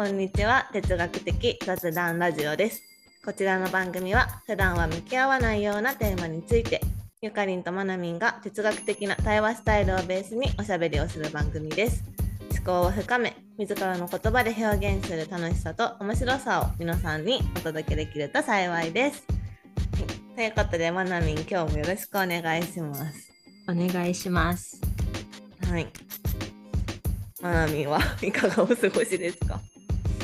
こんにちは。哲学的雑談ラジオです。こちらの番組は普段は向き合わないようなテーマについてゆかりんとまなみんが哲学的な対話スタイルをベースにおしゃべりをする番組です。思考を深め自らの言葉で表現する楽しさと面白さを皆さんにお届けできると幸いです、はい、ということでまなみん今日もよろしくお願いします。お願いします。はい。まなみんはいかがお過ごしですか？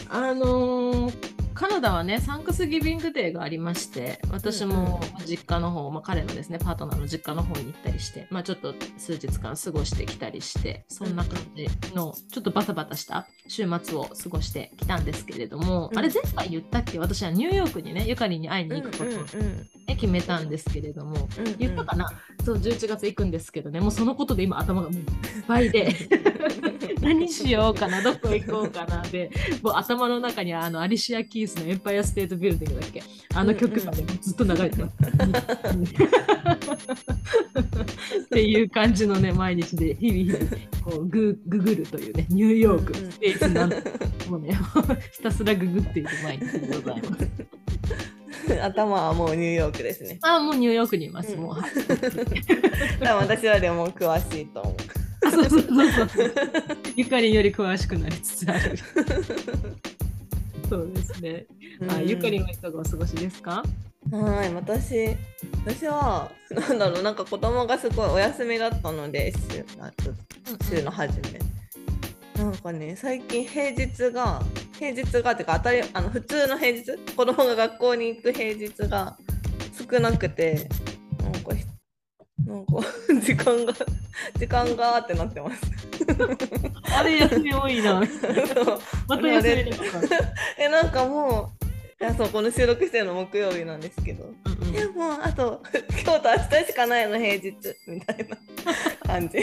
あのーカナダはねサンクスギビングデーがありまして私も実家の方、まあ、彼のですねパートナーの実家の方に行ったりして、まあ、ちょっと数日間過ごしてきたりしてそんな感じのちょっとバタバタした週末を過ごしてきたんですけれども、うん、あれ前回言ったっけ？私はニューヨークにねゆかりに会いに行くことを、ね、決めたんですけれども、うんうん、言ったかな？そう11月行くんですけどねもうそのことで今頭がもういっぱいで 何しようかなどこ行こうかなでもう頭の中にあのアリシア・キースのエンパイアステートビルディングだっけ？あの曲が、ね、ずっと流れてます。っていう感じのね毎日で日々こうグググるというねニューヨークステーツなんもうねひたすらググっている毎日でございます。頭はもうニューヨークですね。あもうニューヨークにいます。うん、もう。私はでも詳しいと思う。そうそうそうそう。ゆかりより詳しくなりつつある。そうですね。あ、ゆかりはいかがお過ごしですか？はい、私私はなんだろうなんか子供がすごいお休みだったので週週の初め。なんかね最近平日が平日がっていうか当たりあの普通の平日？子供が学校に行く平日が少なくてなんか時間が 時間がってなってます。あれ休み多いな。また休みえなんかもういやそうこの収録してるの木曜日なんですけど、うんうん、でもあと 今日と明日しかないの平日みたいな 感じ。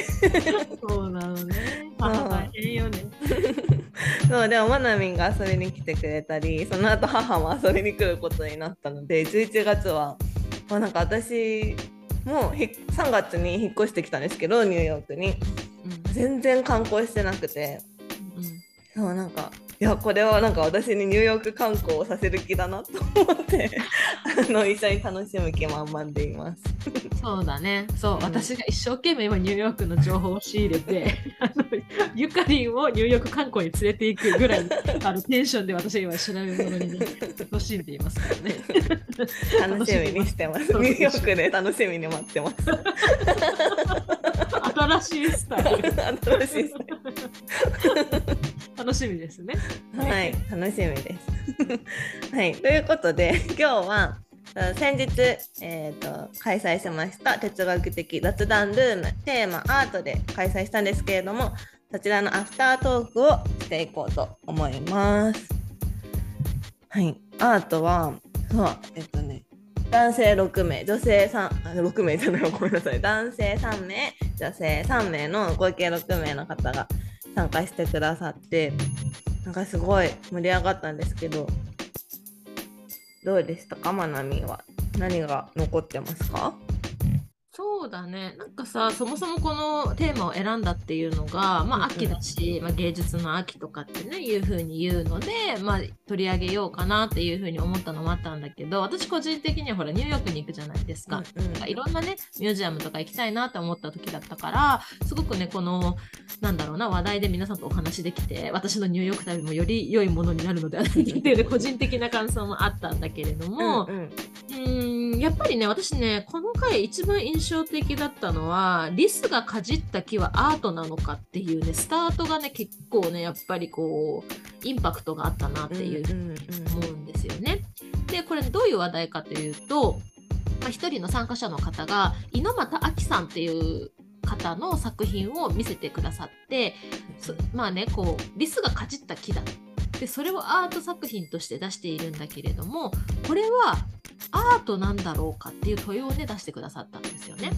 そうなのね。大変よね。そうでもまなみんが遊びに来てくれたりその後母も遊びに来ることになったので11月は、まあ、なんか私もう3月に引っ越してきたんですけどニューヨークに、うん、全然観光してなくて、うん、そうなんかいやこれはなんか私にニューヨーク観光をさせる気だなと思ってあの一緒に楽しむ気満々でいます。そうだねそう、うん、私が一生懸命今ニューヨークの情報を仕入れて あのゆかりんをニューヨーク観光に連れていくぐらいあのテンションで私は今調べ物に、ね、楽しんでいますからね。楽しみにしてます。ニューヨークで楽しみに待ってます。新しいスタイル。新しいスタイル。楽しみですね。はい、楽しみです。はい、ということで 今日は先日、えーと、開催しました哲学的雑談ルーム。テーマアートで開催したんですけれどもそちらのアフタートークをしていこうと思います。はい、アートはそうえっとね男性6名女性3 6名じゃない。ごめんなさい。男性3名女性3名の合計6名の方が参加してくださってなんかすごい盛り上がったんですけどどうでしたか？まなみは。何が残ってますか？そうだね。なんかさそもそもこのテーマを選んだっていうのが、まあ、秋だし、まあ、芸術の秋とかってねいう風に言うので、まあ、取り上げようかなっていう風に思ったのもあったんだけど私個人的にはほらニューヨークに行くじゃないですか,、うんうん、いろんなねミュージアムとか行きたいなって思った時だったからすごくねこのなんだろうな話題で皆さんとお話できて私のニューヨーク旅もより良いものになるのではないかっていう、ね、個人的な感想もあったんだけれども、うん、うん、やっぱりね私ねこの回一番印象的だったのはリスがかじった木はアートなのかっていうねスタートがね結構ねやっぱりこうインパクトがあったなっていう思うんですよね。でこれどういう話題かというと、まあ、1人の参加者の方が猪俣亜紀さんっていう方の作品を見せてくださってまあねこうリスがかじった木だでそれをアート作品として出しているんだけれどもこれはアートなんだろうかっていう問いをね出してくださったんですよね。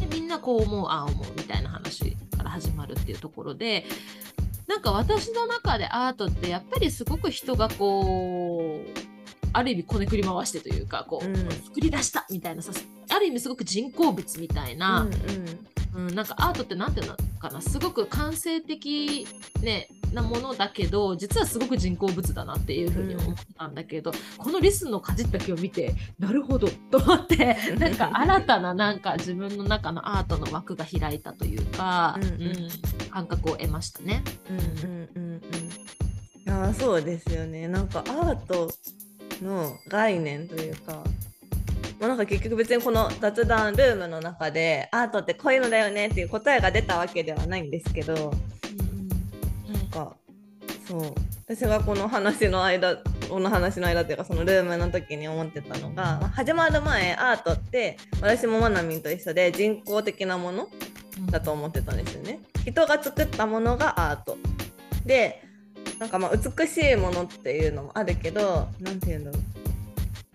でみんなこう思うああ思うみたいな話から始まるっていうところでなんか私の中でアートってやっぱりすごく人がこうある意味こねくり回してというかこう、うん、作り出したみたいなさある意味すごく人工物みたいな、うん、うん。うん、なんかアートって何ていうのかなすごく感性的、ね、なものだけど実はすごく人工物だなっていうふうに思ったんだけど、うん、このリスのかじった木を見てなるほどと思ってなんか新たななんか自分の中のアートの枠が開いたというか、うん、うん、感覚を得ましたね。うんうんうんうん、あそうですよね。なんかアートの概念というかまあ、なんか結局別にこの雑談ルームの中でアートってこういうのだよねっていう答えが出たわけではないんですけど、そう。私がこの話の間この話の間っていうかそのルームの時に思ってたのが始まる前アートって私もまなみんと一緒で人工的なものだと思ってたんですよね。人が作ったものがアート。でなんかまあ美しいものっていうのもあるけど何て言うんだろ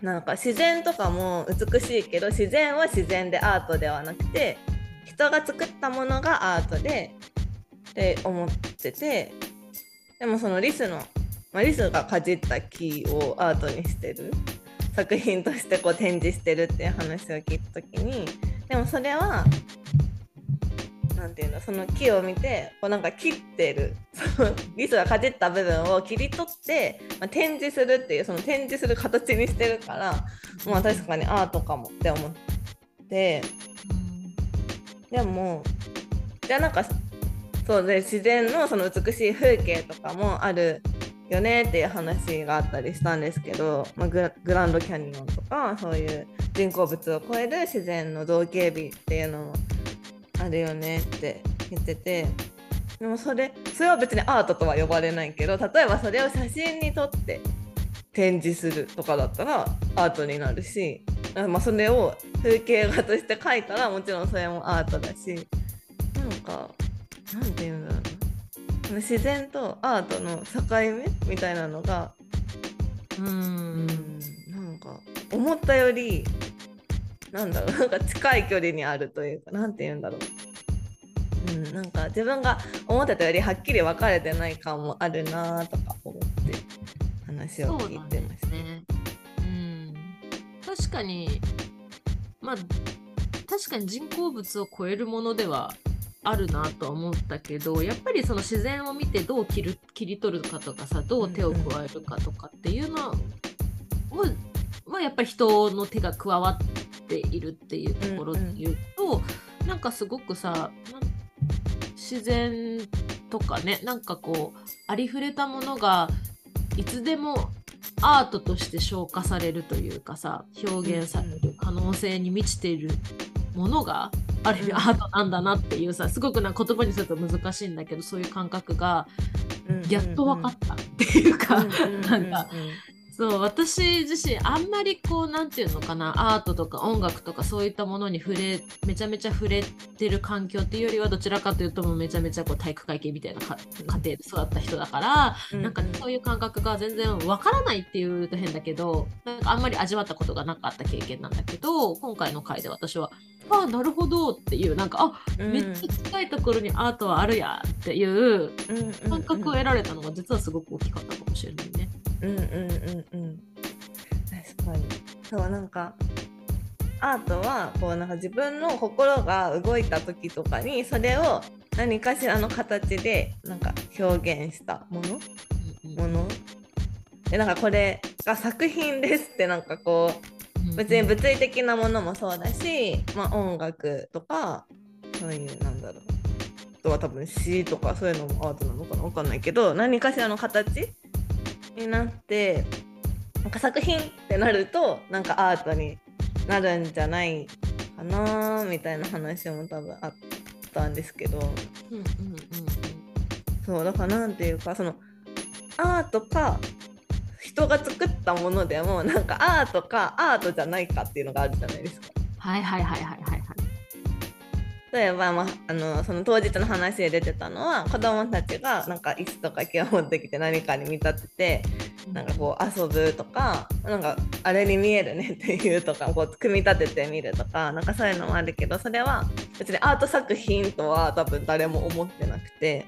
う。なんか自然とかも美しいけど自然は自然でアートではなくて人が作ったものがアートでって思っててでもそのリスの、まあ、リスがかじった木をアートにしてる。作品としてこう展示してるっていう話を聞いた時にでもそれは何て言うんだその木を見てこうなんか切ってる。そのリスがかじった部分を切り取って、まあ、展示するっていうその展示する形にしてるからまあ確かにアートかもって思って。でもじゃあなんかそうで自然のその美しい風景とかもあるよねっていう話があったりしたんですけど、まあ、グランドキャニオンとかそういう人工物を超える自然の造形美っていうのもあるよねって言っててでもそれそれは別にアートとは呼ばれないけど例えばそれを写真に撮って展示するとかだったらアートになるし、まあ、それを風景画として描いたらもちろんそれもアートだしなんかなんて言うんだろうな自然とアートの境目みたいなのがうんなんか思ったよりなんだろうなんか近い距離にあるというかなんて言うんだろう。うん、なんか自分が思ってたよりはっきり分かれてない感もあるなとか思って話を聞いてました。ね、うん、確かにまあ確かに人工物を超えるものではあるなとは思ったけどやっぱりその自然を見てどう切る切り取るかとかさどう手を加えるかとかっていうのは、まあ、やっぱり人の手が加わっているっていうところで言うと、うんうん、なんかすごくさ自然とかねなんかこうありふれたものがいつでもアートとして消化されるというかさ表現される可能性に満ちているものがある意味アートなんだなっていうさすごくな言葉にすると難しいんだけどそういう感覚がやっと分かったっていうかなんかそう私自身あんまりこう何て言うのかなアートとか音楽とかそういったものに触れめちゃめちゃ触れてる環境っていうよりはどちらかというともうめちゃめちゃこう体育会系みたいな家庭で育った人だから、うん、なんかそういう感覚が全然わからないっていうと変だけどなんかあんまり味わったことがなかった経験なんだけど今回の回で私はああなるほど。っていうなんかあ、うん、めっちゃ近いところにアートはあるやっていう感覚を得られたのが実はすごく大きかったかもしれないね。うんうんうんうん。確かに。そうなんかアートはこうなんか自分の心が動いた時とかにそれを何かしらの形でなんか表現したもの、もの？でなんかこれが作品ですってなんかこう別に物理的なものもそうだし、まあ、音楽とかそういうなんだろう。あとは多分詩とかそういうのもアートなのかな？分かんないけど何かしらの形になってなんか作品ってなるとなんかアートになるんじゃないかなみたいな話も多分あったんですけど、うんうんうん、そうだから何ていうかそのアートか人が作ったものでもなんかアートかアートじゃないかっていうのがあるじゃないですか。はいはいはいはいはいはい。例えば、まあ、あのその当日の話で出てたのは子供たちがなんか椅子とか木を持ってきて何かに見立ててなんかこう遊ぶとかなんかあれに見えるねっていうとかこう組み立ててみるとかなんかそういうのもあるけどそれは別にアート作品とは多分誰も思ってなくて。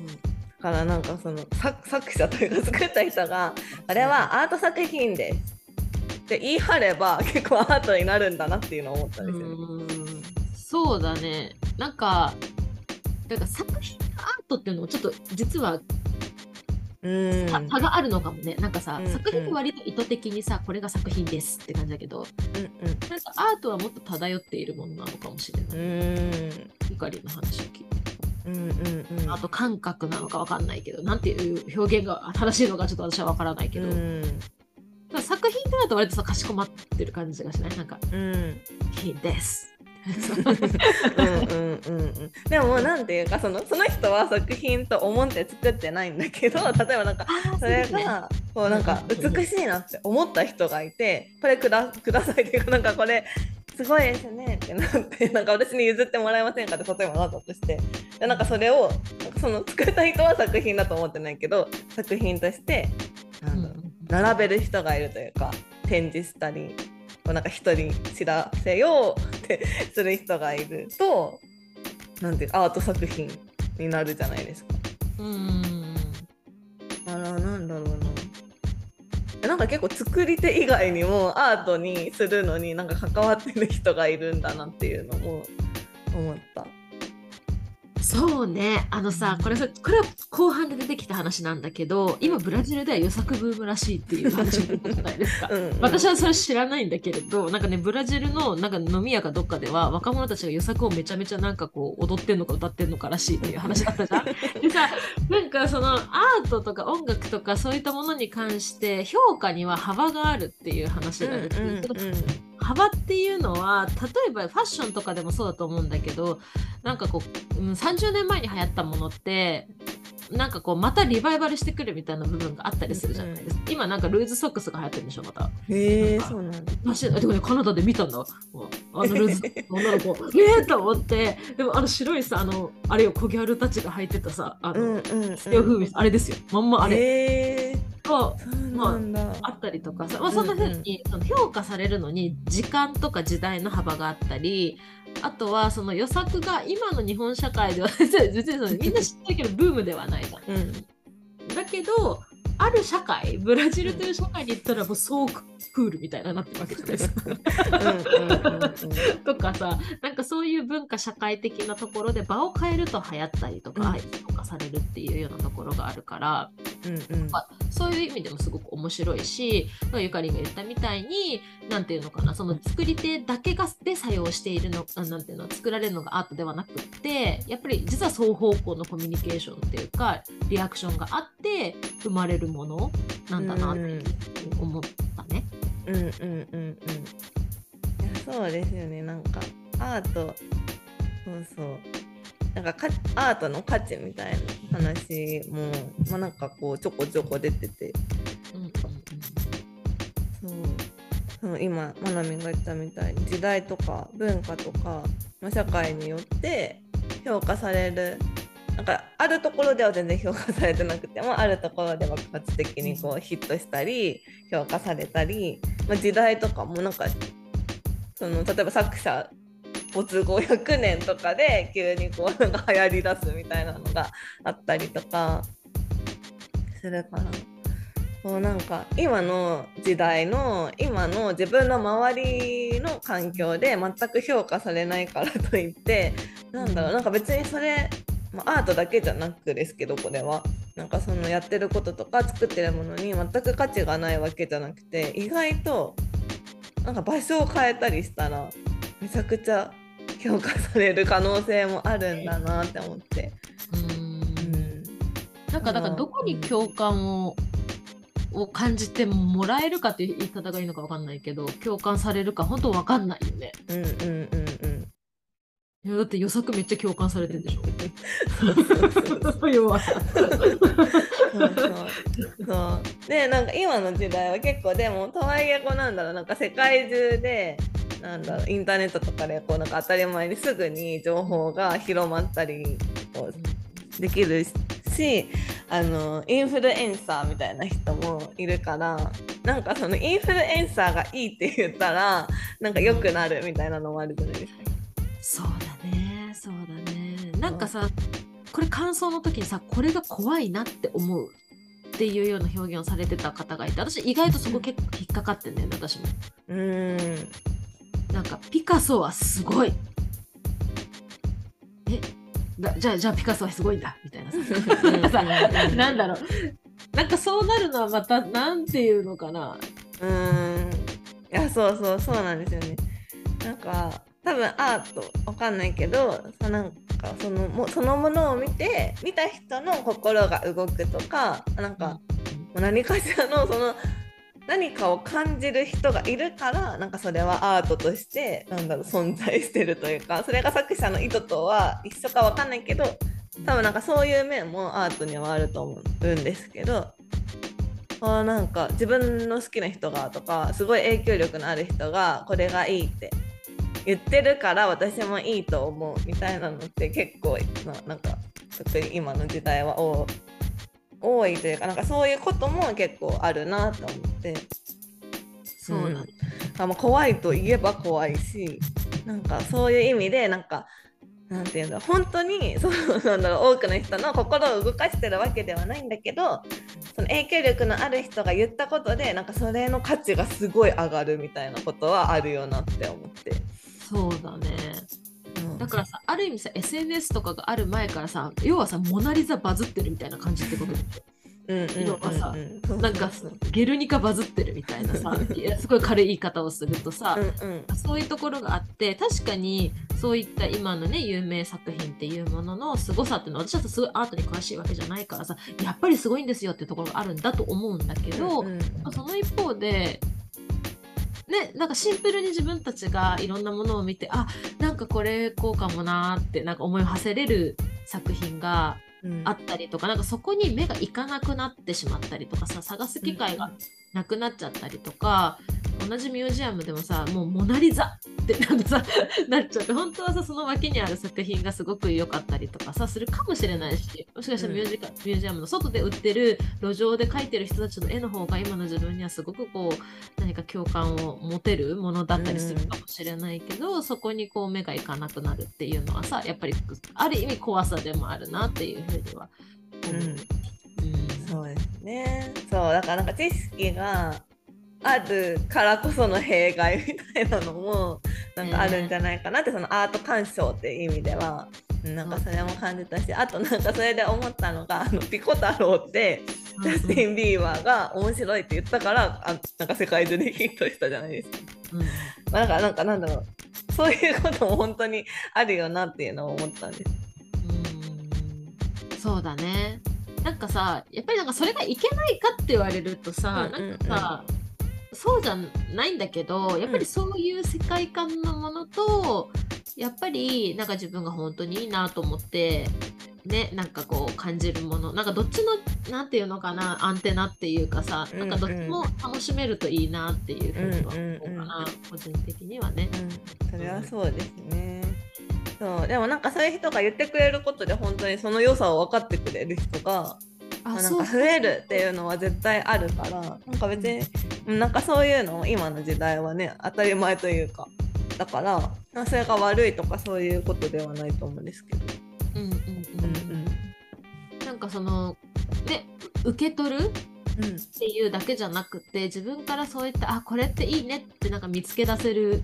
だからなんかその作者というか作った人があれはアート作品ですって言い張れば 結構アートになるんだなっていうのを思ったんですよ。そうだね。なんかだから作品アートっていうのもちょっと実はうん。差差があるのかもね。なんかさ、うんうん。作品割と意図的にさこれが作品ですって感じだけどうん。なんかアートはもっと漂っているものなのかもしれない、うん。ゆかりの話を聞いてうんうんうん。あと感覚なのかわかんないけどなんていう表現が正しいのかちょっと私はわからないけど、うん。作品ってなると割とさかしこまってる感じがしない？なんかうん「品です」うんうんうんうん。でもなんていうかそのその人は作品と思って作ってないんだけど例えばなんかそれがこうなんか美しいなって思った人がいてこれくだくださいっていうかなんかこれすごいですねってなってなんか私に譲ってもらえませんかって例えばなったとしてでなんかそれをなんかその作った人は作品だと思ってないけど作品としてなんだろう並べる人がいるというか展示したりこうなんか人に知らせようってする人がいるとなんていうかアート作品になるじゃないですか。うんあらなんだろうな。なんか結構作り手以外にもアートにするのになんか関わってる人がいるんだなっていうのも思った。そうね。あのさこれさこれは後半で出てきた話なんだけど今ブラジルでは予作ブームらしいっていう話じゃないですか？うんうん。私はそれ知らないんだけれどなんかねブラジルのなんか飲み屋かどっかでは若者たちが予作をめちゃめちゃなんかこう踊ってんのか歌ってんのからしいっていう話だったじゃん？でさなんかそのアートとか音楽とかそういったものに関して評価には幅があるっていう話が出てる。けど幅っていうのは例えばファッションとかでもそうだと思うんだけどなんかこう、うん、30年前に流行ったものってなんかこうまたリバイバルしてくるみたいな部分があったりするじゃないですか、今なんかルーズソックスが流行ってるんでしょまたへえそうなんだ。でもねカナダで見たんだあのルーズの女の子ええと思ってでもあの白いさあのあれよ小ギャルたちが履いてたさあの、うんうんうん。あれですよまんまあれそうなんだ。あったりとかさ、まあ、そんな風にその評価されるのに時間とか時代の幅があったりあとはその予作が今の日本社会では みんな知ってるけどブームではないじゃん。うんだけどある社会ブラジルという社会に行ったらもうそうクールみたいななってるわけじゃないですか。とかさなんかそういう文化社会的なところで場を変えると流行ったりとか、うん。評価されるっていうようなところがあるからうんうん。まあそういう意味でもすごく面白いしゆかりんが言ったみたいになんていうのかなその作り手だけがで作用しているのあなんていうの作られるのがアートではなくってやっぱり実は双方向のコミュニケーションっていうかリアクションがあって生まれるものなんだなって思ったね。うんうんうんうん。そうですよね。なんかアート。そうそう。なんかかアートの価値みたいな話も、まあ、なんかこうちょこちょこ出てて。うんうんそうそう。今まなみが言ったみたいに時代とか文化とか、まあ、社会によって評価されるなんかあるところでは全然評価されてなくてもあるところで爆発的にこうヒットしたり評価されたり、まあ、時代とかもなんかその例えば作者没後100年とかで急にこうなんか流行りだすみたいなのがあったりとかするから。こうなんか今の時代の今の自分の周りの環境で全く評価されないからといってなんだろうなんか別にそれ、まあ、アートだけじゃなくですけどこれはなんかそのやってることとか作ってるものに全く価値がないわけじゃなくて意外となんか場所を変えたりしたらめちゃくちゃ評価される可能性もあるんだなって思って。うんうんなんかだからどこに共感をを感じてもらえるかっていう言い方がいいのかわかんないけど共感されるか本当わかんないよね。うんうんうんうんいやだって予測めっちゃ共感されてるでしょ。要はさ。そうでなんか今の時代は結構でもとはいえこうなんだろうなんか世界中でなんだろうインターネットとかでこうなんか当たり前にすぐに情報が広まったりできるしあのインフルエンサーみたいな人もいるからなんかそのインフルエンサーがいいって言ったらなんか良くなるみたいなのもあるじゃないですか？そうそうだね。なんかさこれ感想の時にさこれが怖いなって思うっていうような表現をされてた方がいて私意外とそこ結構引っかかってんだよね私も。うーん。なんかピカソはすごい。え？だじゃあじゃあピカソはすごいんだ。みたいなさ。さ なんだろう。なんかそうなるのはまたなんていうのかな。うーん。いやそうそうそうなんですよね。なんか多分アートわかんないけどそなんかそのもそのものを見て見た人の心が動くとかなんか、何かしらのその何かを感じる人がいるからなんかそれはアートとしてなんだろう存在してるというかそれが作者の意図とは一緒かわかんないけど多分なんかそういう面もアートにはあると思うんですけどあなんか自分の好きな人がとかすごい影響力のある人がこれがいいって言ってるから私もいいと思うみたいなのって結構ななんか特に今の時代は多多いというかなんかそういうことも結構あるなと思ってそうなんだ、あまあ怖いといえば怖いしなんかそういう意味でなんかなんていうんだ本当にそうなんだろう多くの人の心を動かしてるわけではないんだけどその影響力のある人が言ったことでなんかそれの価値がすごい上がるみたいなことはあるよなって思って。そうだね。うん。だからさある意味さ SNS とかがある前からさ要はさモナ・リザバズってるみたいな感じってことでしょうんうんうん要はさうんなんかゲルニカバズってるみたいなさすごい軽い言い方をするとさ、うんうん。そういうところがあって確かにそういった今のね有名作品っていうものの凄さっていうのは私だとすごいアートに詳しいわけじゃないからさやっぱりすごいんですよっていうところがあるんだと思うんだけど、うんうん。その一方でねなんかシンプルに自分たちがいろんなものを見てあなんかこれこうかもなーってなんか思いを馳せれる作品がうん。あったりとかなんかそこに目がいかなくなってしまったりとかさ探す機会がなくなっちゃったりとか、同じミュージアムでもさもうモナ・リザってなんかさなっちゃって本当はさその脇にある作品がすごく良かったりとかさするかもしれないしもしかしたらミュージカ、ミュージアムの外で売ってる路上で描いてる人たちの絵の方が今の自分にはすごくこう何か共感を持てるものだったりするかもしれないけど、そこにこう目がいかなくなるっていうのはさやっぱりある意味怖さでもあるなっていうふうには思う。うん。うんそうですね。そうだからなんか知識があるからこその弊害みたいなのもなんかあるんじゃないかなって、そのアート鑑賞っていう意味では。うんなんかそれも感じたしあとなんかそれで思ったのがあのピコ太郎ってジャスティン・ビーバーが面白いって言ったからあなんか世界中でヒットしたじゃないですか。うんまあ、なんかなんかなんだろうそういうことも本当にあるよなっていうのを思ったんです。うんそうだね。なんかさ、やっぱりなんかそれがいけないかって言われるとさ、うんうんうんなんかさ、そうじゃないんだけど、やっぱりそういう世界観のものと、やっぱりなんか自分が本当にいいなと思って、ね、なんかこう感じるもの、なんかどっちの、なんていうのかな、アンテナっていうかさ、うんうんなんかどっちも楽しめるといいなっていうふうには思うかうんうんな、個人的にはね。うん、それはそうですね。そう。でもなんかそういう人が言ってくれることで本当にその良さを分かってくれる人があなんか増えるっていうのは絶対あるからなんか別にうん。なんかそういうのも今の時代はね当たり前というかだからまあそれが悪いとかそういうことではないと思うんですけど。うんうんうんうん。うんなんかそのね受け取るうん。っていうだけじゃなくて自分からそういったあこれっていいねってなんか見つけ出せる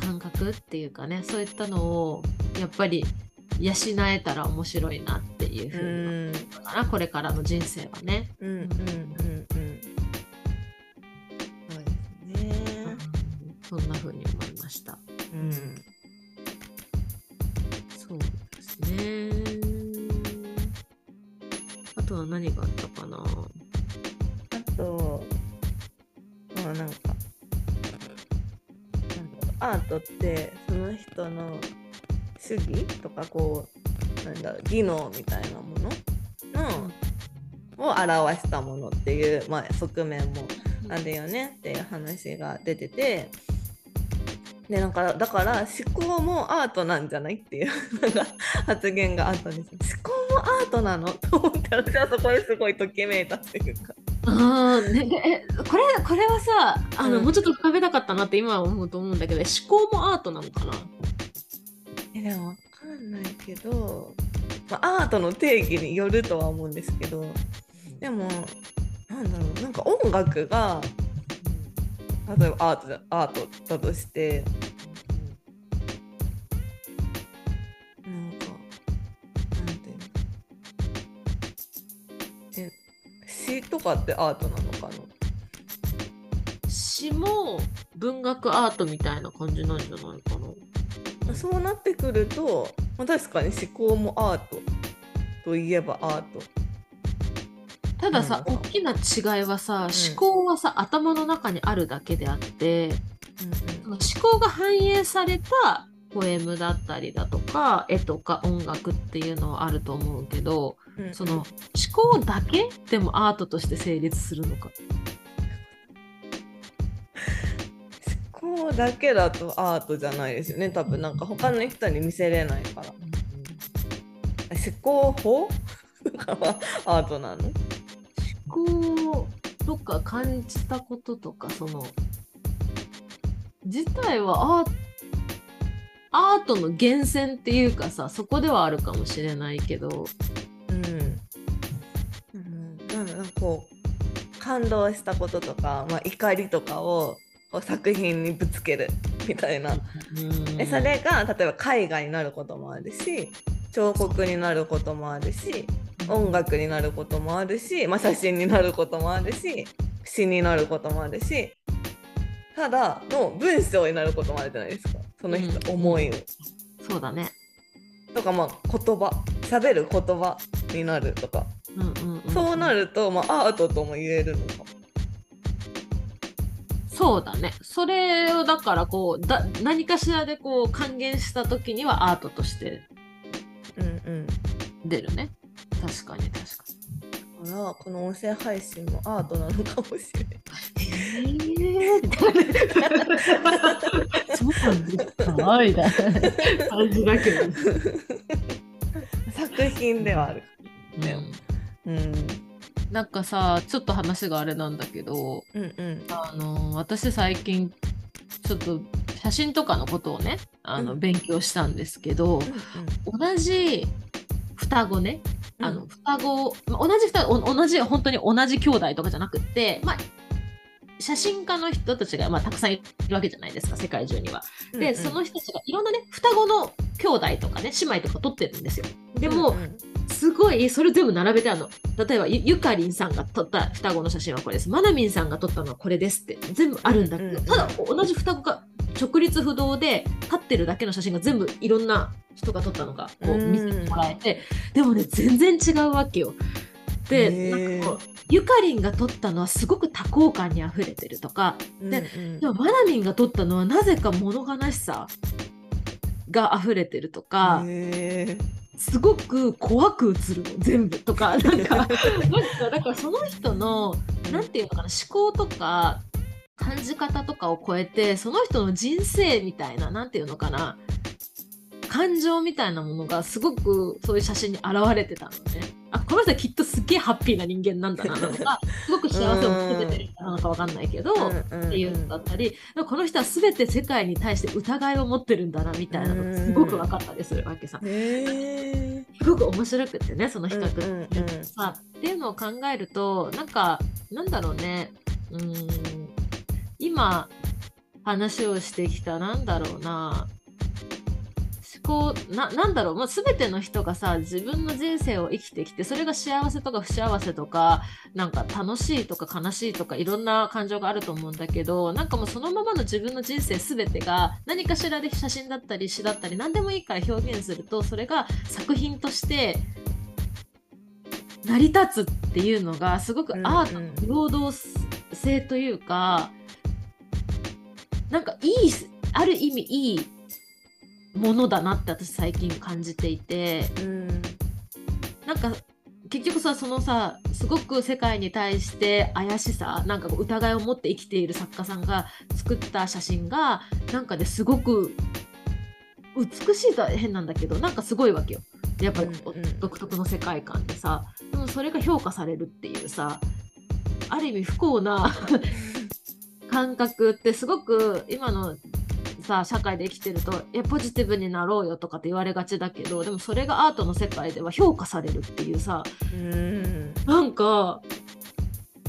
感覚っていうかねそういったのをやっぱり養えたら面白いなっていうふううにん思うかな、これからの人生はね。うんうんうんうんそうですね。そんな風に思いました。うんそうですね。あとは何があったかな？あと、まあなんか、アートってその人の主義とかこう、なんだろう、技能みたいなものの、を表したものっていう、まあ、側面もあるよねっていう話が出てて。でなんかだから思考もアートなんじゃないっていうなんか発言があったんですよ思考もアートなの？と思って私はそこですごいときめいたっていうかあーね、えこれこれはさあの、うん。もうちょっと深めたかったなって今は思うと思うんだけど思考もアートなのかな？えでもわかんないけど、まあ、アートの定義によるとは思うんですけどでもなんだろうなんか音楽が例えばアートだアートだとしてなんかなんていうのえ詩とかってアートなのかな？詩も文学アートみたいな感じなんじゃないかな。そうなってくると、まあ、確かに思考もアートといえばアート。たださ、うん大きな違いはさ、思考はさ、頭の中にあるだけであって、その思考が反映されたポエムだったりだとか、絵とか音楽っていうのはあると思うけど、その思考だけでもアートとして成立するのか。思考だけだとアートじゃないですよね。多分なんか他の人に見せれないから。思考法？はアートなの？思考とか感じたこととかその自体はアーアートの源泉っていうかさそこではあるかもしれないけどこう感動したこととか、まあ、怒りとかをこう作品にぶつけるみたいな。うん。でそれが例えば絵画になることもあるし彫刻になることもあるし音楽になることもあるし、まあ、写真になることもあるし詩になることもあるしただの文章になることもあるじゃないですか。その人、うん。思いを。そうだね。とかまあ言葉。喋る言葉になるとか、そうなると、まあ、アートとも言えるのか。そうだね。それをだからこうだ何かしらでこう還元した時にはアートとしてうんうん出るね。確かに確かだからこの音声配信もアートなのかもしれない。に。えー。そうなんですかみたいな感じだけど。作品ではある。ねうんうん。なんかさちょっと話があれなんだけどうんうん。あの私最近ちょっと写真とかのことをねあの、うん。勉強したんですけど同じ双子ね。あの双子、まあ同じ双子お同じ本当に同じ兄弟とかじゃなくって、まあ、写真家の人たちが、まあ、たくさんいるわけじゃないですか世界中には。で、その人たちがいろんなね双子の兄弟とかね姉妹とか撮ってるんですよ。でも、うんうんすごいそれ全部並べてあるの。例えばゆゆかりんさんが撮った双子の写真はこれです。まなみんさんが撮ったのはこれですって。全部あるんだけど、うんうんうん。ただ同じ双子が直立不動で立ってるだけの写真が全部いろんな人が撮ったのがこう見せてもらえて、でもね全然違うわけよ。でなんかこうゆかりんが撮ったのはすごく多幸感にあふれてるとかでうんうん。でもまなみんが撮ったのはなぜか物悲しさがあふれてるとか。へすごく怖く映るの全部とか なんかなんかだからその人のーなんていうのかな思考とか感じ方とかを超えてその人の人生みたいななんていうのかな感情みたいなものがすごくそういう写真に現れてたのね。あこの人はきっとすっげえハッピーな人間なんだな とかすごく幸せを求めてる人なのかわかんないけど、っていうのだったり、この人は全て世界に対して疑いを持ってるんだなみたいなのがすごく分かったりするわけさ。すごく面白くってねその比較って、うんうん。うんさっていうのを考えるとなんかなんだろうね。うーん。今話をしてきたなんだろうな思考ななんだろう、まあ、全ての人がさ自分の人生を生きてきてそれが幸せとか不幸せとかなんか楽しいとか悲しいとかいろんな感情があると思うんだけどなんかもうそのままの自分の人生全てが何かしらで写真だったり詩だったり何でもいいから表現するとそれが作品として成り立つっていうのがすごくアートの平等性というか、なんかいいある意味いいものだなって私最近感じていて。うんなんか結局さそのさすごく世界に対して怪しさなんか疑いを持って生きている作家さんが作った写真がなんかですごく美しいとは変なんだけどなんかすごいわけよ。やっぱり独特の世界観でさ。でもそれが評価されるっていうさある意味不幸な 感覚ってすごく今のさ社会で生きてるとえポジティブになろうよとかって言われがちだけどでもそれがアートの世界では評価されるっていうさうん。なんか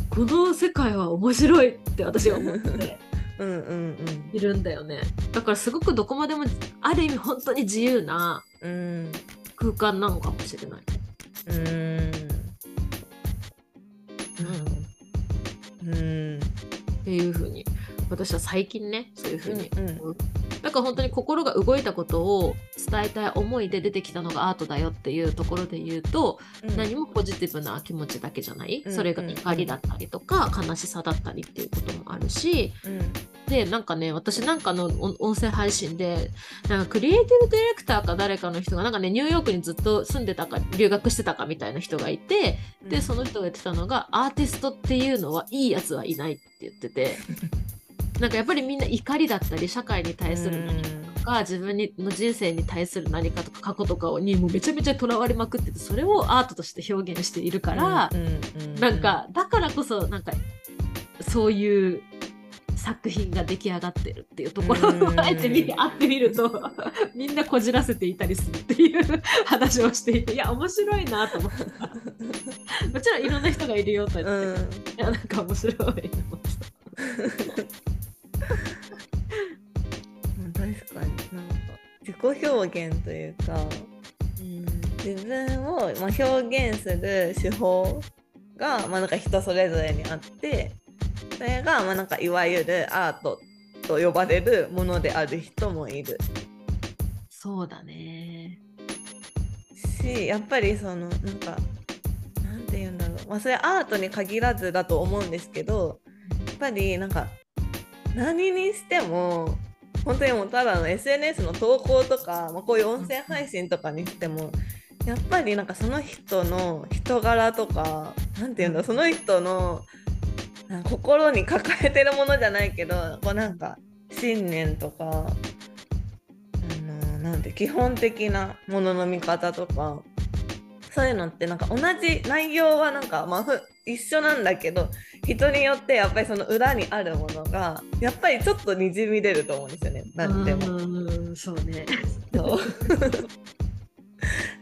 この世界は面白いって私が思って うんうんいるんだよね。だからすごくどこまでもある意味本当に自由なうん空間なのかもしれない。うん。うん。うん。っていうふうに私は最近ねそういうふうに、うんうん。なんか本当に心が動いたことを伝えたい思いで出てきたのがアートだよっていうところで言うと、うん。何もポジティブな気持ちだけじゃない、うんそれが怒りだったりとか、悲しさだったりっていうこともあるしうん。でなんかね私なんかの音音声配信でなんかクリエイティブディレクターか誰かの人がなんかねニューヨークにずっと住んでたか留学してたかみたいな人がいてでその人が言ってたのがアーティストっていうのはいいやつはいないって言ってて なんかやっぱりみんな怒りだったり社会に対する何かとか自分にの人生に対する何かとか過去とかにもうめちゃめちゃとらわれまくっててそれをアートとして表現しているから、なんかだからこそなんかそういう作品が出来上がってるっていうところうんをあえて見て会ってみると みんなこじらせていたりするっていう話をしていていや面白いなと思ってた。もちろんいろんな人がいるよと言って、うん。いやなんか面白いと思ってうん 確かになんか自己表現というか自分を、まあ、表現する手法が、まあ、なんか人それぞれにあってそれが、まあ、なんかいわゆるアートと呼ばれるものである人もいる。そうだね。しやっぱりそのなんかなんて言うんだろう、まあ、それアートに限らずだと思うんですけどやっぱりなんか何にしても本当にもうただの SNS の投稿とか、まあ、こういう音声配信とかにしてもやっぱりなんかその人の人柄とかなんて言うんだその人の心に抱えてるものじゃないけどこうなんか信念とかあのなんて基本的なものの見方とかそういうのってなんか同じ内容はなんかまあふ一緒なんだけど人によってやっぱりその裏にあるものがやっぱりちょっとにじみ出ると思うんですよね何でも。うんそうねそう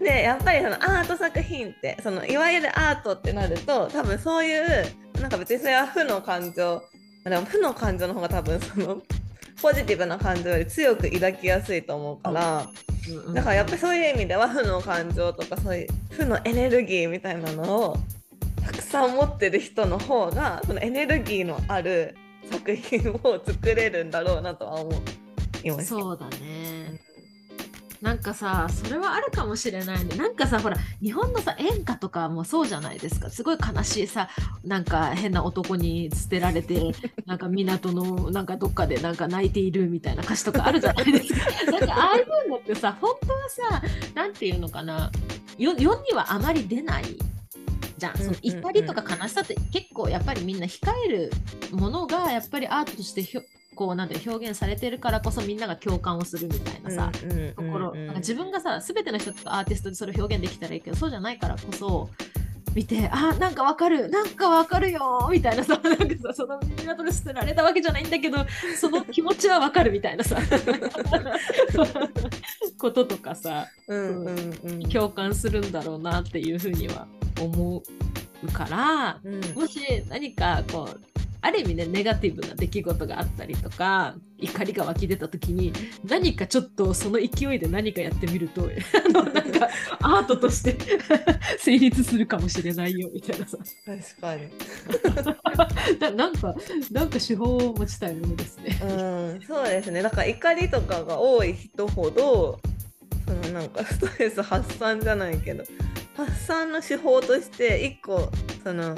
でやっぱりそのアート作品ってそのいわゆるアートってなると多分そういうなんか別にそれは負の感情でも負の感情の方が多分そのポジティブな感情より強く抱きやすいと思うから。だからやっぱりそういう意味では負の感情とかそういう負のエネルギーみたいなのをさん持ってる人の方がそのエネルギーのある作品を作れるんだろうなとは思います。そうだね。なんかさそれはあるかもしれないね。なんかさほら日本のさ演歌とかもそうじゃないですか。すごい悲しいさなんか変な男に捨てられて なんか港のなんかどっかでなんか泣いているみたいな歌詞とかあるじゃないですか。なんかああいうのってさ本当はさなんていうのかな。よ世にはあまり出ないじゃんその怒りとか悲しさって結構やっぱりみんな控えるものがやっぱりアートとしてひょこうなんて表現されてるからこそみんなが共感をするみたいなさ、ところ、なんか自分がさ全ての人とかアーティストでそれを表現できたらいいけどそうじゃないからこそ見てあなんかわかる なんかわかるよみたいなさなんかさその港で捨てられたわけじゃないんだけどその気持ちはわかるみたいなさ こととかさうんうん。うん共感するんだろうなっていうふうには思うからうんもし何かこうある意味ねネガティブな出来事があったりとか怒りが湧き出た時に何かちょっとその勢いで何かやってみると あのなんかアートとして 成立するかもしれないよみたいなさ確かに。ななんかなんか手法を持ちたいものですね。うん、そうですね。だから怒りとかが多い人ほど、そのなんかストレス発散じゃないけど、発散の手法として一個その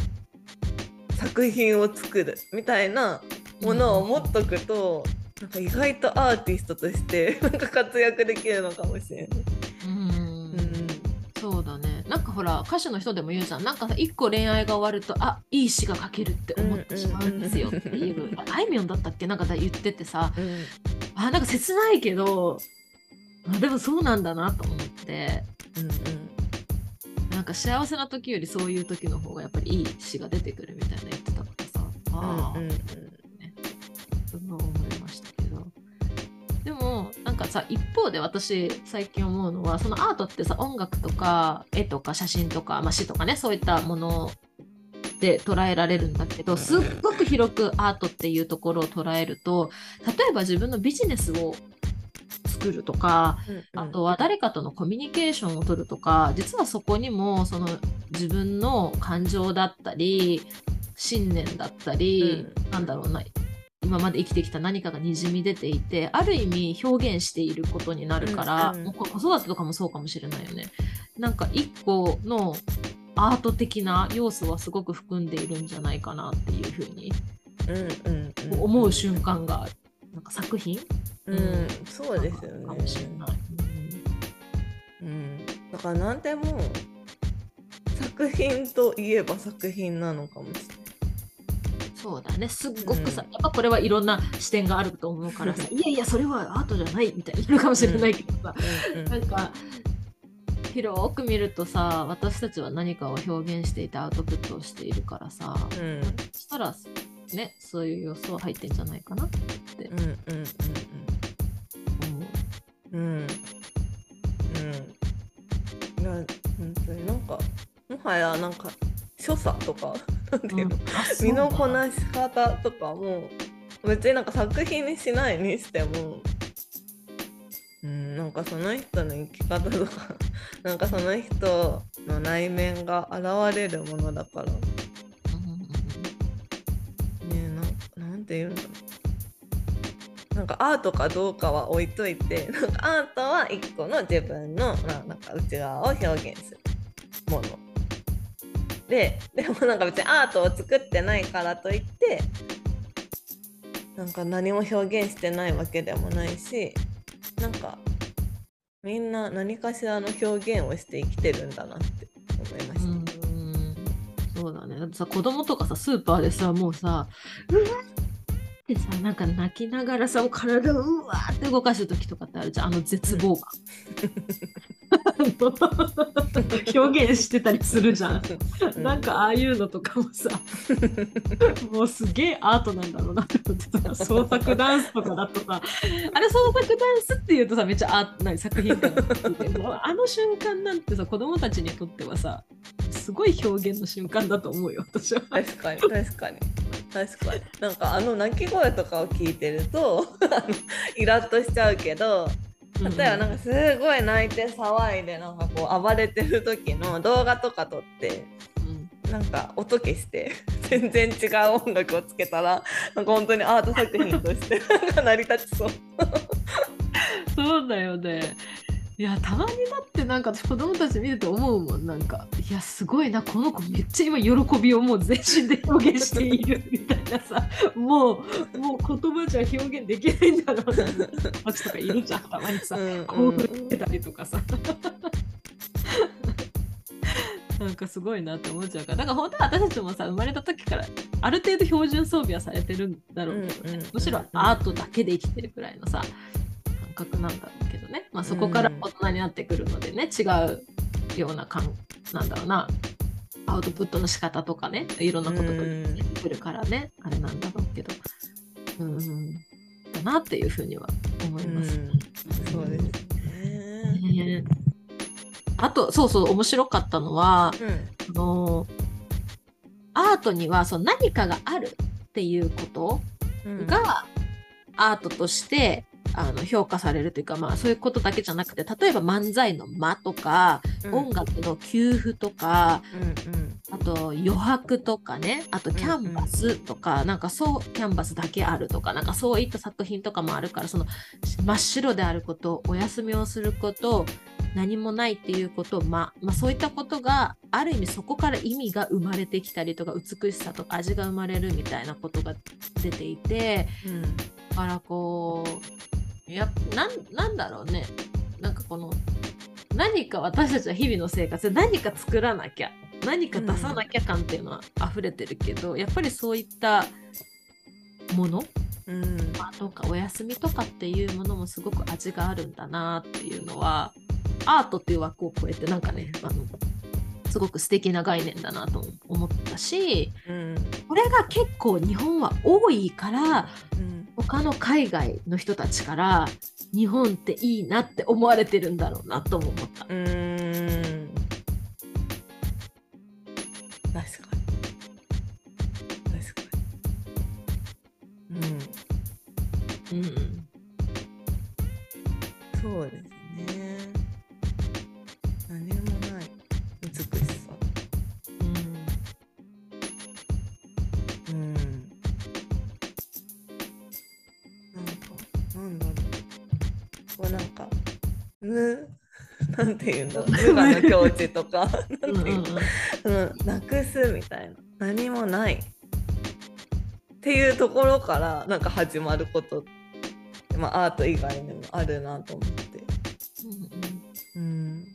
作品を作るみたいなものを持っとくと、なんか意外とアーティストとして なんか活躍できるのかもしれない。うん。うん、そうだね。なんかほら歌手の人でも言うじゃん。なんかさ一個恋愛が終わるとあいい詩が書けるって思ってしまうんですよ。っていう。ああいみょんだったっけ？なんか言っててさ。うん、あなんか切ないけどあでもそうなんだなと思って。うん、なんか幸せな時よりそういう時の方がやっぱりいい詩が出てくるみたいな言ってたからさ。ああ、うん、うん、そん。な思いましたけどでもなん。かさ一方で私最近思うのはそのアートってさ音楽とか絵とか写真とか、まあ、詩とかねそういったもので捉えられるん。だけどすっごく広くアートっていうところを捉えると例えば自分のビジネスを作るとかうんうんあとは誰かとのコミュニケーションを取るとか実はそこにもその自分の感情だったり信念だったり、なんだろうな今まで生きてきた何かがにじみ出ていてある意味表現していることになるから、うんうん子育てとかもそうかもしれないよね。なんか一個のアート的な要素はすごく含んでいるんじゃないかなっていうふうにうんうんうん思う瞬間がある。なんか作品うん。そうですよかね。もしれない。うん。だから何でも作品といえば作品なのかもしれない。そうだね。すっごくさ、うんやっぱこれはいろんな視点があると思うからさいやいやそれはアートじゃないみたいになるかもしれないけどさ、うんなんか広く見るとさ私たちは何かを表現していてアウトプットをしているからさ、うん。そしたらねそういう要素は入ってんじゃないかなって。うんうんうん。うん。うん。うんいや本当になんかもはやなんか所作とか。なんていうの、う身のこなし方とかも別になんか作品にしないにしても、うん、なんかその人の生き方とか なんかその人の内面が現れるものだからなんかアートかどうかは置いといて なんかアートは一個の自分の、まあ、なんか内側を表現するものででもなんか別にアートを作ってないからといってなんか何も表現してないわけでもないしなんかみんな何かしらの表現をして生きてるんだなって思いました。うんそうだね。だってさ、子供とかさ、スーパーでさ、もうさ、うわってさ、なんか泣きながらさ、体をうわーって動かす時とかってあるじゃん、あの絶望感。表現してたりするじゃん。うなんかああいうのとかもさ、もうすげえアートなんだろうなって思ってさ、創作ダンスとかだとさ、あれ創作ダンスっていうとさ、めっちゃアート何作品感あの瞬間なんてさ、子供たちにとってはさ、すごい表現の瞬間だと思うよ、私は。確かに確かに確かになんかあの鳴き声とかを聞いてるとイラッとしちゃうけど例えばなんかすごい泣いて騒いでなんかこう暴れてる時の動画とか撮ってうんなんか音消して 全然違う音楽をつけたらなんか本当にアート作品として成り立ちそう。そうだよね。いやたまにだってなんか私子供たち見ると思うもんなんか。いやすごいなこの子めっちゃ今喜びをもう全身で表現しているみたいなさ。もうもう言葉じゃ表現できないんだろうな。マチとかいるじゃんたまにさ。うん興奮してたりとかさ。なんかすごいなって思っちゃうから。だから本当は私たちもさ生まれた時からある程度標準装備はされてるんだろうけどね、うんうんうんむしろアートだけで生きてるくらいのさ感覚なんだけどね、まあ、そこから大人になってくるのでね、違うような感なんだろうな。アウトプットの仕方とかねいろんなことが出てくるからね、あれなんだろうけど。うんうん。だなっていうふうには思います。うん。そうですね。ね。あとそうそう面白かったのはうん。あのアートにはその何かがあるっていうことうん。がアートとしてあの評価されるというか、まあ、そういうことだけじゃなくて例えば漫才の間とか、うん。音楽の給付とかうんうんあと余白とかねあとキャンバスとか、なんかそうキャンバスだけあるとかなんかそういった作品とかもあるからその真っ白であることお休みをすること何もないっていうこと、まあまあ、そういったことがある意味そこから意味が生まれてきたりとか美しさとか味が生まれるみたいなことが出ていてうん。だからこうやなんなんだろうね。なんかこの何か私たちは日々の生活で何か作らなきゃ何か出さなきゃ感っていうのは溢れてるけど、やっぱりそういったものうん。まあとかお休みとかっていうものもすごく味があるんだなっていうのはアートっていう枠を超えてなんかねあのすごく素敵な概念だなと思ったしうん。これが結構日本は多いからうん他の海外の人たちから日本っていいなって思われてるんだろうなとも思った。うーん。確かに。確かに。うん、う無 なんていうんだろう無我の境地とか。なんていうの、そのなくすみたいな。何もないっていうところからなんか始まることまあ、アート以外にもあるなと思って。うん。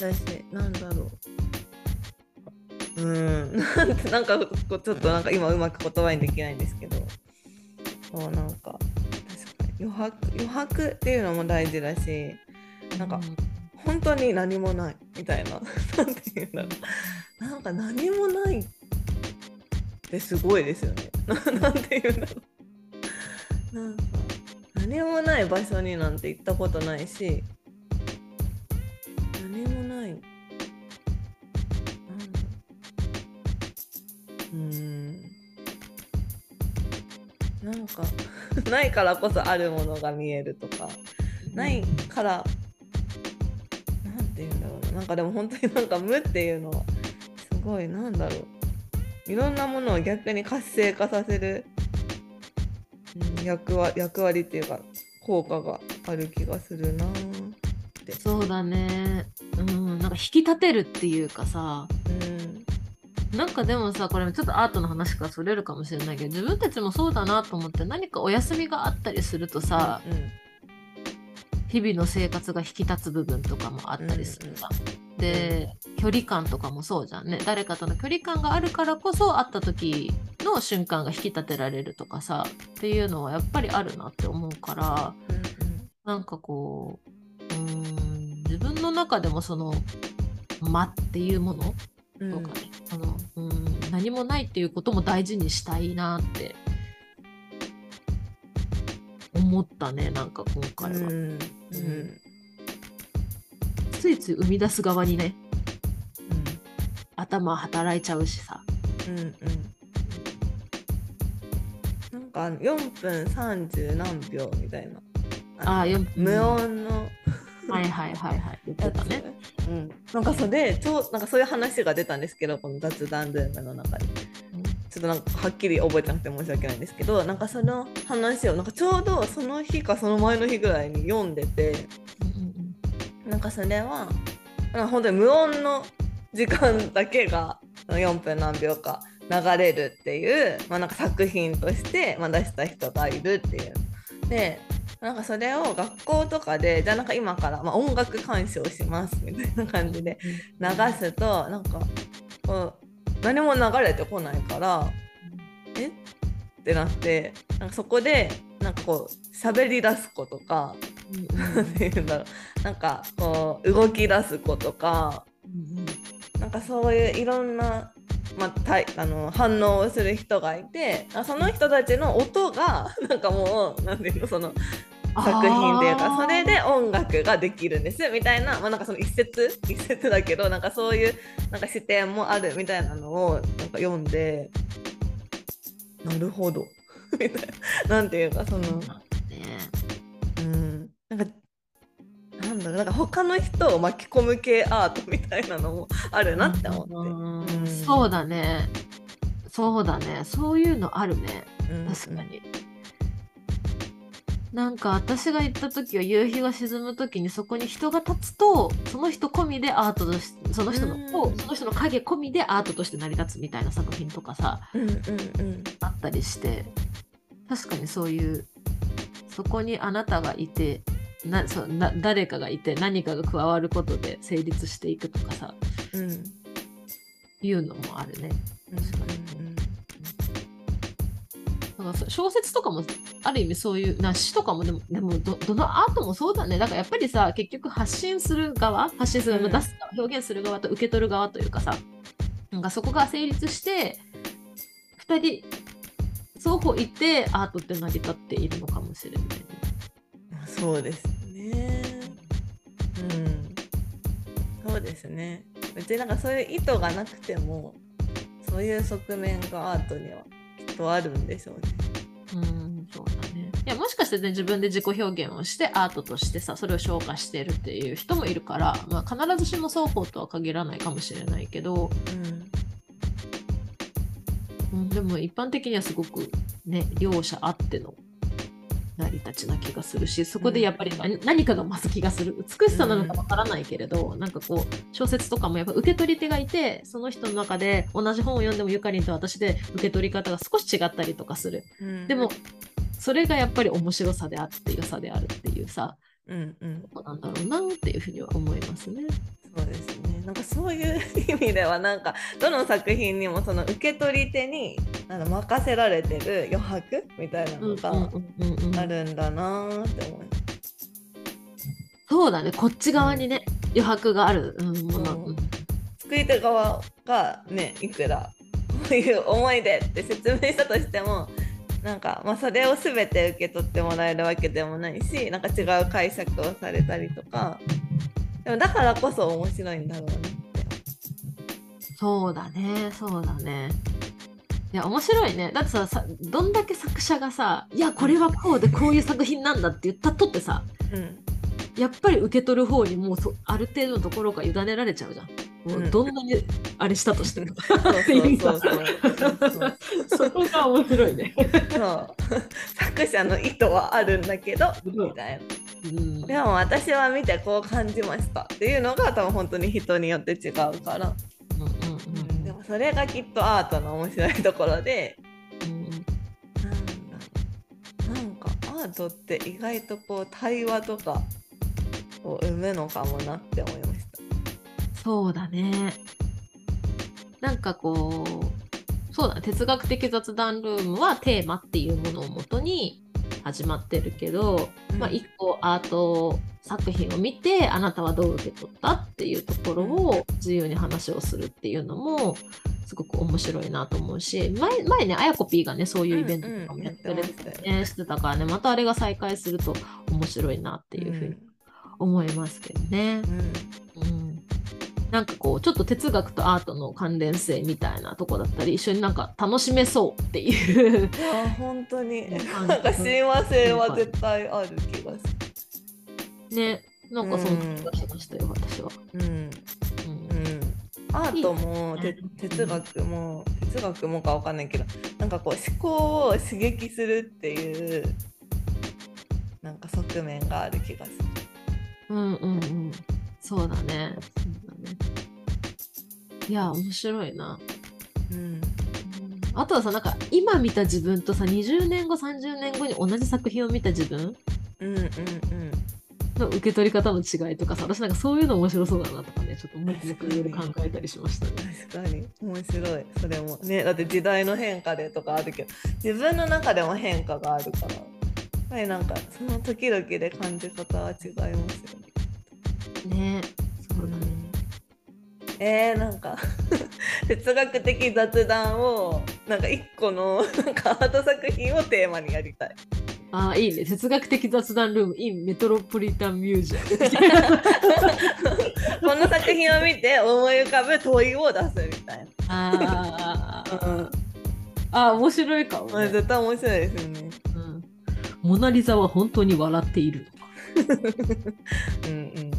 だしなんだろう。うん、なんかこうちょっとなんか今うまく言葉にできないんですけど。こうなんか余白余白っていうのも大事だしなんか本当に何もないみたいな。なんていうんだろう。なんか何もないってすごいですよね。な なんていうんだろう。なんか何もない場所になんて行ったことないしないからこそあるものが見えるとか。ないからなんて言うんだろうな。なんかでも本当になんか無っていうのはすごいなんだろう。いろんなものを逆に活性化させる、うん、役割役割っていうか効果がある気がするなって。そうだね。うんなんか引き立てるっていうかさ。うんなんかでもさこれちょっとアートの話からそれるかもしれないけど自分たちもそうだなと思って何かお休みがあったりするとさ、うん日々の生活が引き立つ部分とかもあったりするじゃん。で距離感とかもそうじゃんね。誰かとの距離感があるからこそ会った時の瞬間が引き立てられるとかさっていうのはやっぱりあるなって思うからなんかこううーん自分の中でもその間っていうものうんうんとかね、うん何もないっていうことも大事にしたいなって思ったねなんか今回は、うん。うん。ついつい生み出す側にね頭働いちゃうしさ。うん。うんなんか4分30何秒みたいな。あー4分。無音のはいはいはいはい。言っね、うん、なんかそれちょなんかそういう話が出たんですけどこの雑談ルームの中で。ちょっとなんかはっきり覚えてなくて申し訳ないんですけどなんかその話をなんかちょうどその日かその前の日ぐらいに読んでてなんかそれはなんか本当に無音の時間だけが4分何秒か流れるっていう、まあ、なんか作品として、まあ、出した人がいるっていう。でなんかそれを学校とかでじゃあなんか今から、まあ、音楽鑑賞しますみたいな感じで流すとなんかこう何も流れてこないからえ？ってなってなんかそこでなんかこう喋り出す子とかうんうん。なんていうんだろうなんかこう動き出す子とかうんなんかそういういろんな、まあ、たいあの反応をする人がいてあその人たちの音がなんかもうなんていうのその作品っていうかそれで音楽ができるんですみたいな,、まあ、なんかその一節？一節だけどなんかそういうなんか視点もあるみたいなのをなんか読んでなるほど。みたいな。なんていうかその。ね。うん、なんかなんだろう。なんか他の人を巻き込む系アートみたいなのもあるなって思って、うん。そうだね。そうだね。そういうのあるね。うん。確かに、なんか私が行った時は夕日が沈む時にそこに人が立つとその人込みでアートとしてその人のうん。その人の影込みでアートとして成り立つみたいな作品とかさうんうんうん。あったりして確かにそういうそこにあなたがいてなそうな誰かがいて何かが加わることで成立していくとかさうん。うんいうのもあるね。確かに。うんなんかそ小説とかもある意味そういうな詩とかもでもでもどどのアートもそうだね。だからやっぱりさ結局発信する側発信する、うん。出す側表現する側と受け取る側というかさなんかそこが成立して2人双方いてアートって成り立っているのかもしれないそうですね。うん。そうですね。別になんかそういう意図がなくてもそういう側面がアートにはとあるんでしょうね。うんそうだね。いやもしかしてね自分で自己表現をしてアートとしてさそれを消化してるっていう人もいるから、まあ、必ずしも双方とは限らないかもしれないけど、うん、でも一般的にはすごくね両者あっての成り立ちな気がするしそこでやっぱり何何かが増す気がする。美しさなのかわからないけれど、なんかこう小説とかもやっぱ受け取り手がいてその人の中で同じ本を読んでもゆかりんと私で受け取り方が少し違ったりとかする。うん。でもそれがやっぱり面白さであって良さであるっていうさうんうん。なんだろうなっていうふうには思いますね。そうですね。なんかそういう意味ではなんかどの作品にもその受け取り手にあの任せられてる余白みたいなのがうんうんうんうんあるんだなーって思います。そうだね。こっち側にね余白がある、うんう。作り手側がねいくらこういう思いでって説明したとしてもなんか、まあ、それを全て受け取ってもらえるわけでもないしなんか違う解釈をされたりとかでもだからこそ面白いんだろうなって。そうだねそうだねいや面白いねだってささどんだけ作者がさ「いやこれはこうでこういう作品なんだ」って言ったとってさうんやっぱり受け取る方にもうそある程度のところが委ねられちゃうじゃん。もうどんなにあれしたとしても。そうそうそうそう そこが面白いね。そう 作者の意図はあるんだけどみたいな。うん。でも私は見てこう感じましたっていうのが多分本当に人によって違うから、うんうんでもそれがきっとアートの面白いところで。うんなんだなんかアートって意外とこう対話とかを生むのかもなって思いました。そうだね。なんかこう、そうだね、哲学的雑談ルームはテーマっていうものをもとに始まってるけど、うん。まあ一個アート作品を見てあなたはどう受け取ったっていうところを自由に話をするっていうのもすごく面白いなと思うし前前ねあやこ P がねそういうイベントとかもやってるってうんうんしてたからねまたあれが再開すると面白いなっていうふうに思いますけどね。うんうんなんかこうちょっと哲学とアートの関連性みたいなとこだったり一緒になんか楽しめそうっていういや 本当にうんなんか親和性は絶対ある気がすねなんかそんな気がしましたよ、私は。る。うんうんうん、アートも哲学も哲学もかわかんないけどなんかこう思考を刺激するっていうなんか側面がある気がする。うんうんうんそうだね。いや面白いな。うんあとはさなんか今見た自分とさ20年後30年後に同じ作品を見た自分うんうんうんの受け取り方の違いとかさ私なんかそういうの面白そうだなとかねちょっともう一回いろいろ考えたりしましたね。確かに面白いそれもねだって時代の変化でとかあるけど自分の中でも変化があるからやっぱりなんかその時々で感じ方は違いますよね。ねそうだね。えー、なんか 哲学的雑談をなんか一個の なんかアート作品をテーマにやりたい。ああ、いいね。哲学的雑談ルーム in メトロポリタンミュージアム。この作品を見て思い浮かぶ問いを出すみたいあーな。うんあー、面白いかも、まあ、ね絶対面白いですよね。うん。モナ・リザは本当に笑っているのか。うん。うん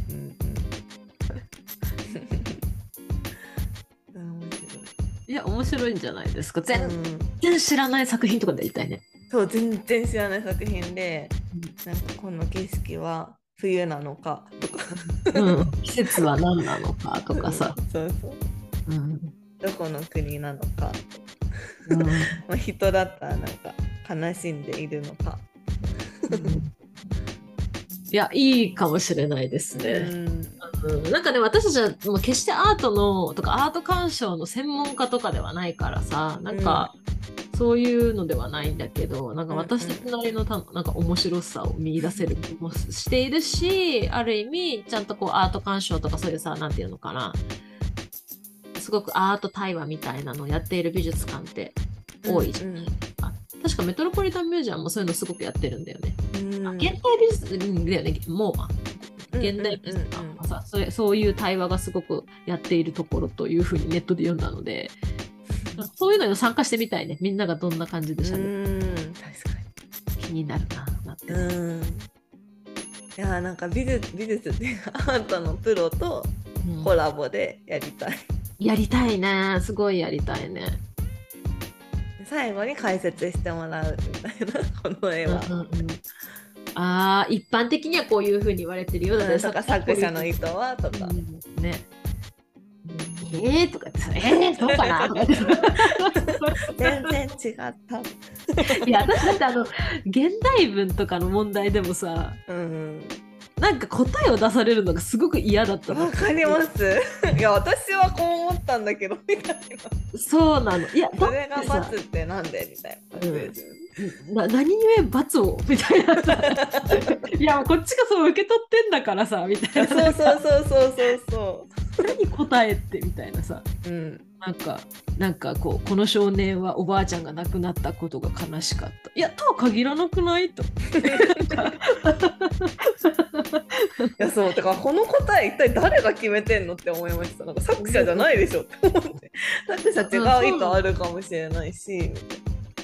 い。いや、面白いんじゃないですか。全うん然知らない作品とかでやりたいね。そう全然知らない作品でなんかこの景色は冬なのかとかうん、季節は何なのかとかさ。そうそううんどこの国なのかうん まあ、人だったらなんか悲しんでいるのか。いや、いいかもしれないですね。うんうん、なんかね私たちはもう決してアートのとかアート鑑賞の専門家とかではないからさなんか、そういうのではないんだけどなんか私たちなりのたなんか面白さを見出せる気もしているしある意味ちゃんとこうアート鑑賞とかそういうさなんていうのかな。すごくアート対話みたいなのをやっている美術館って多いじゃん。うんあ確かメトロポリタンミュージアムもそういうのすごくやってるんだよね。うん。あ現代美術うんだよねモーマ現代美術館はさそれそういう対話がすごくやっているところというふうにネットで読んだのでそういうのに参加してみたいね。みんながどんな感じでしゃべる気になるななって。に。うん。いやなんか美術美術っていうかアートのプロとうん。コラボでやりたい。やりたいね。すごいやりたいね。最後に解説してもらうみたいなこの絵は。うんうんうんああ一般的にはこういうふうに言われてるようだねうんとか作者の意図はとか。うんね。えーとかってさ、えー、そうかな？全然違った。いや私だってあの現代文とかの問題でもさうんなんか答えを出されるのがすごく嫌だったわかります。いや私はこう思ったんだけどみたいな。そうなのいやだそれが罰ってなんで？みたいな感じです。な何故罰を？みたいな。さ いやこっちがそう受け取ってんだからさみたいな。そうそうそうそうそうそ何答えって？みたいなさ。う。うん。なんかなんかこうこの少年はおばあちゃんが亡くなったことが悲しかった。いやとは限らなくない？と。いやそう。だからこの答え一体誰が決めてんのって思いました。なんか作者じゃないでしょって思って。作者違う意図あるかもしれないし。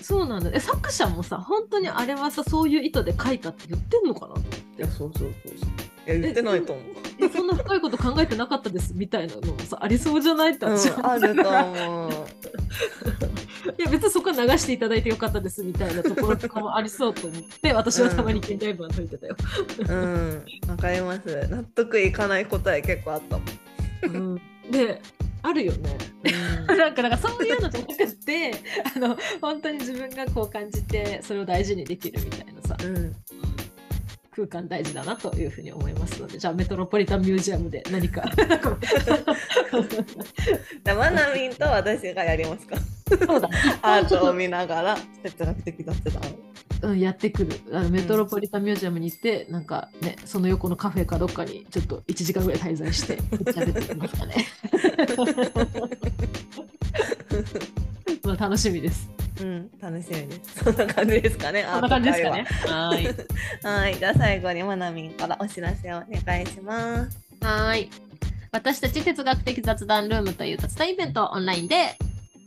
そうなんだえ作者もさ本当にあれはさそういう意図で書いたって言ってんのかなっていやそうそうそうそう。いや言ってないと思う。えそんな深いこと考えてなかったですみたいなのもさありそうじゃない？ってうんあると思う。いや別にそこは流していただいてよかったですみたいなところとかもありそうと思って私はたまに現代文は解いてたよ。うん。わかります。納得いかない答え結構あったもん。うん、であるよね。うん なんかなんかそういうのじゃなくてあの本当に自分がこう感じてそれを大事にできるみたいなさうん。空間大事だなというふうに思いますのでじゃあメトロポリタンミュージアムで何かじゃあマナミンと私がやりますか？そうだアートを見ながら哲学的雑談を。うん、やってくるあのメトロポリタンミュージアムに行って、なんかねその横のカフェかどっかにちょっと1時間ぐらい滞在して喋ってきましたね。まあ楽しみです。うん、楽しみです。そんな感じですかね。こんな感じですかね。アート会話。はい、じゃあ最後にマナミンからお知らせをお願いします。はい。私たち哲学的雑談ルームという雑談イベントをオンラインで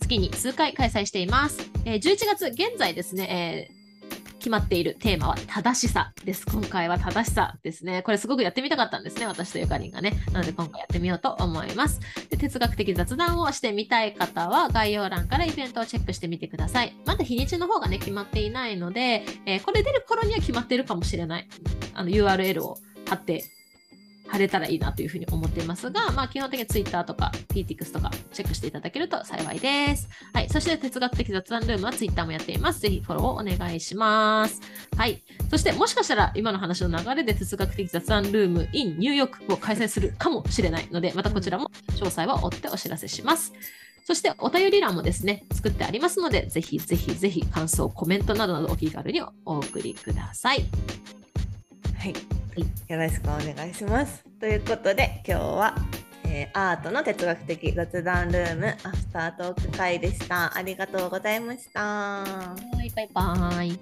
月に数回開催しています。えー11月現在ですね、えー決まっているテーマは正しさです。今回は正しさですね。これすごくやってみたかったんですね。私とゆかりんがね。なので今回やってみようと思います。で哲学的雑談をしてみたい方は概要欄からイベントをチェックしてみてください。まだ日にちの方がね、決まっていないので、えーこれ出る頃には決まっているかもしれない。あの URL を貼って貼れたらいいなというふうに思っていますが、まあ、基本的に Twitter とか PTX とかチェックしていただけると幸いです。はい。そして哲学的雑談ルームは Twitter もやっています。ぜひフォローをお願いします。はい。そしてもしかしたら今の話の流れで哲学的雑談ルーム in ニューヨークを開催するかもしれないので、またこちらも詳細は追ってお知らせします。そしてお便り欄もですね、作ってありますので、ぜひぜひぜひ感想、コメントなどなどお気軽にお送りください。はい、よろしくお願いします。ということで今日は、えー、アートの哲学的雑談ルームアフタートーク会でした。ありがとうございました。バイバイ。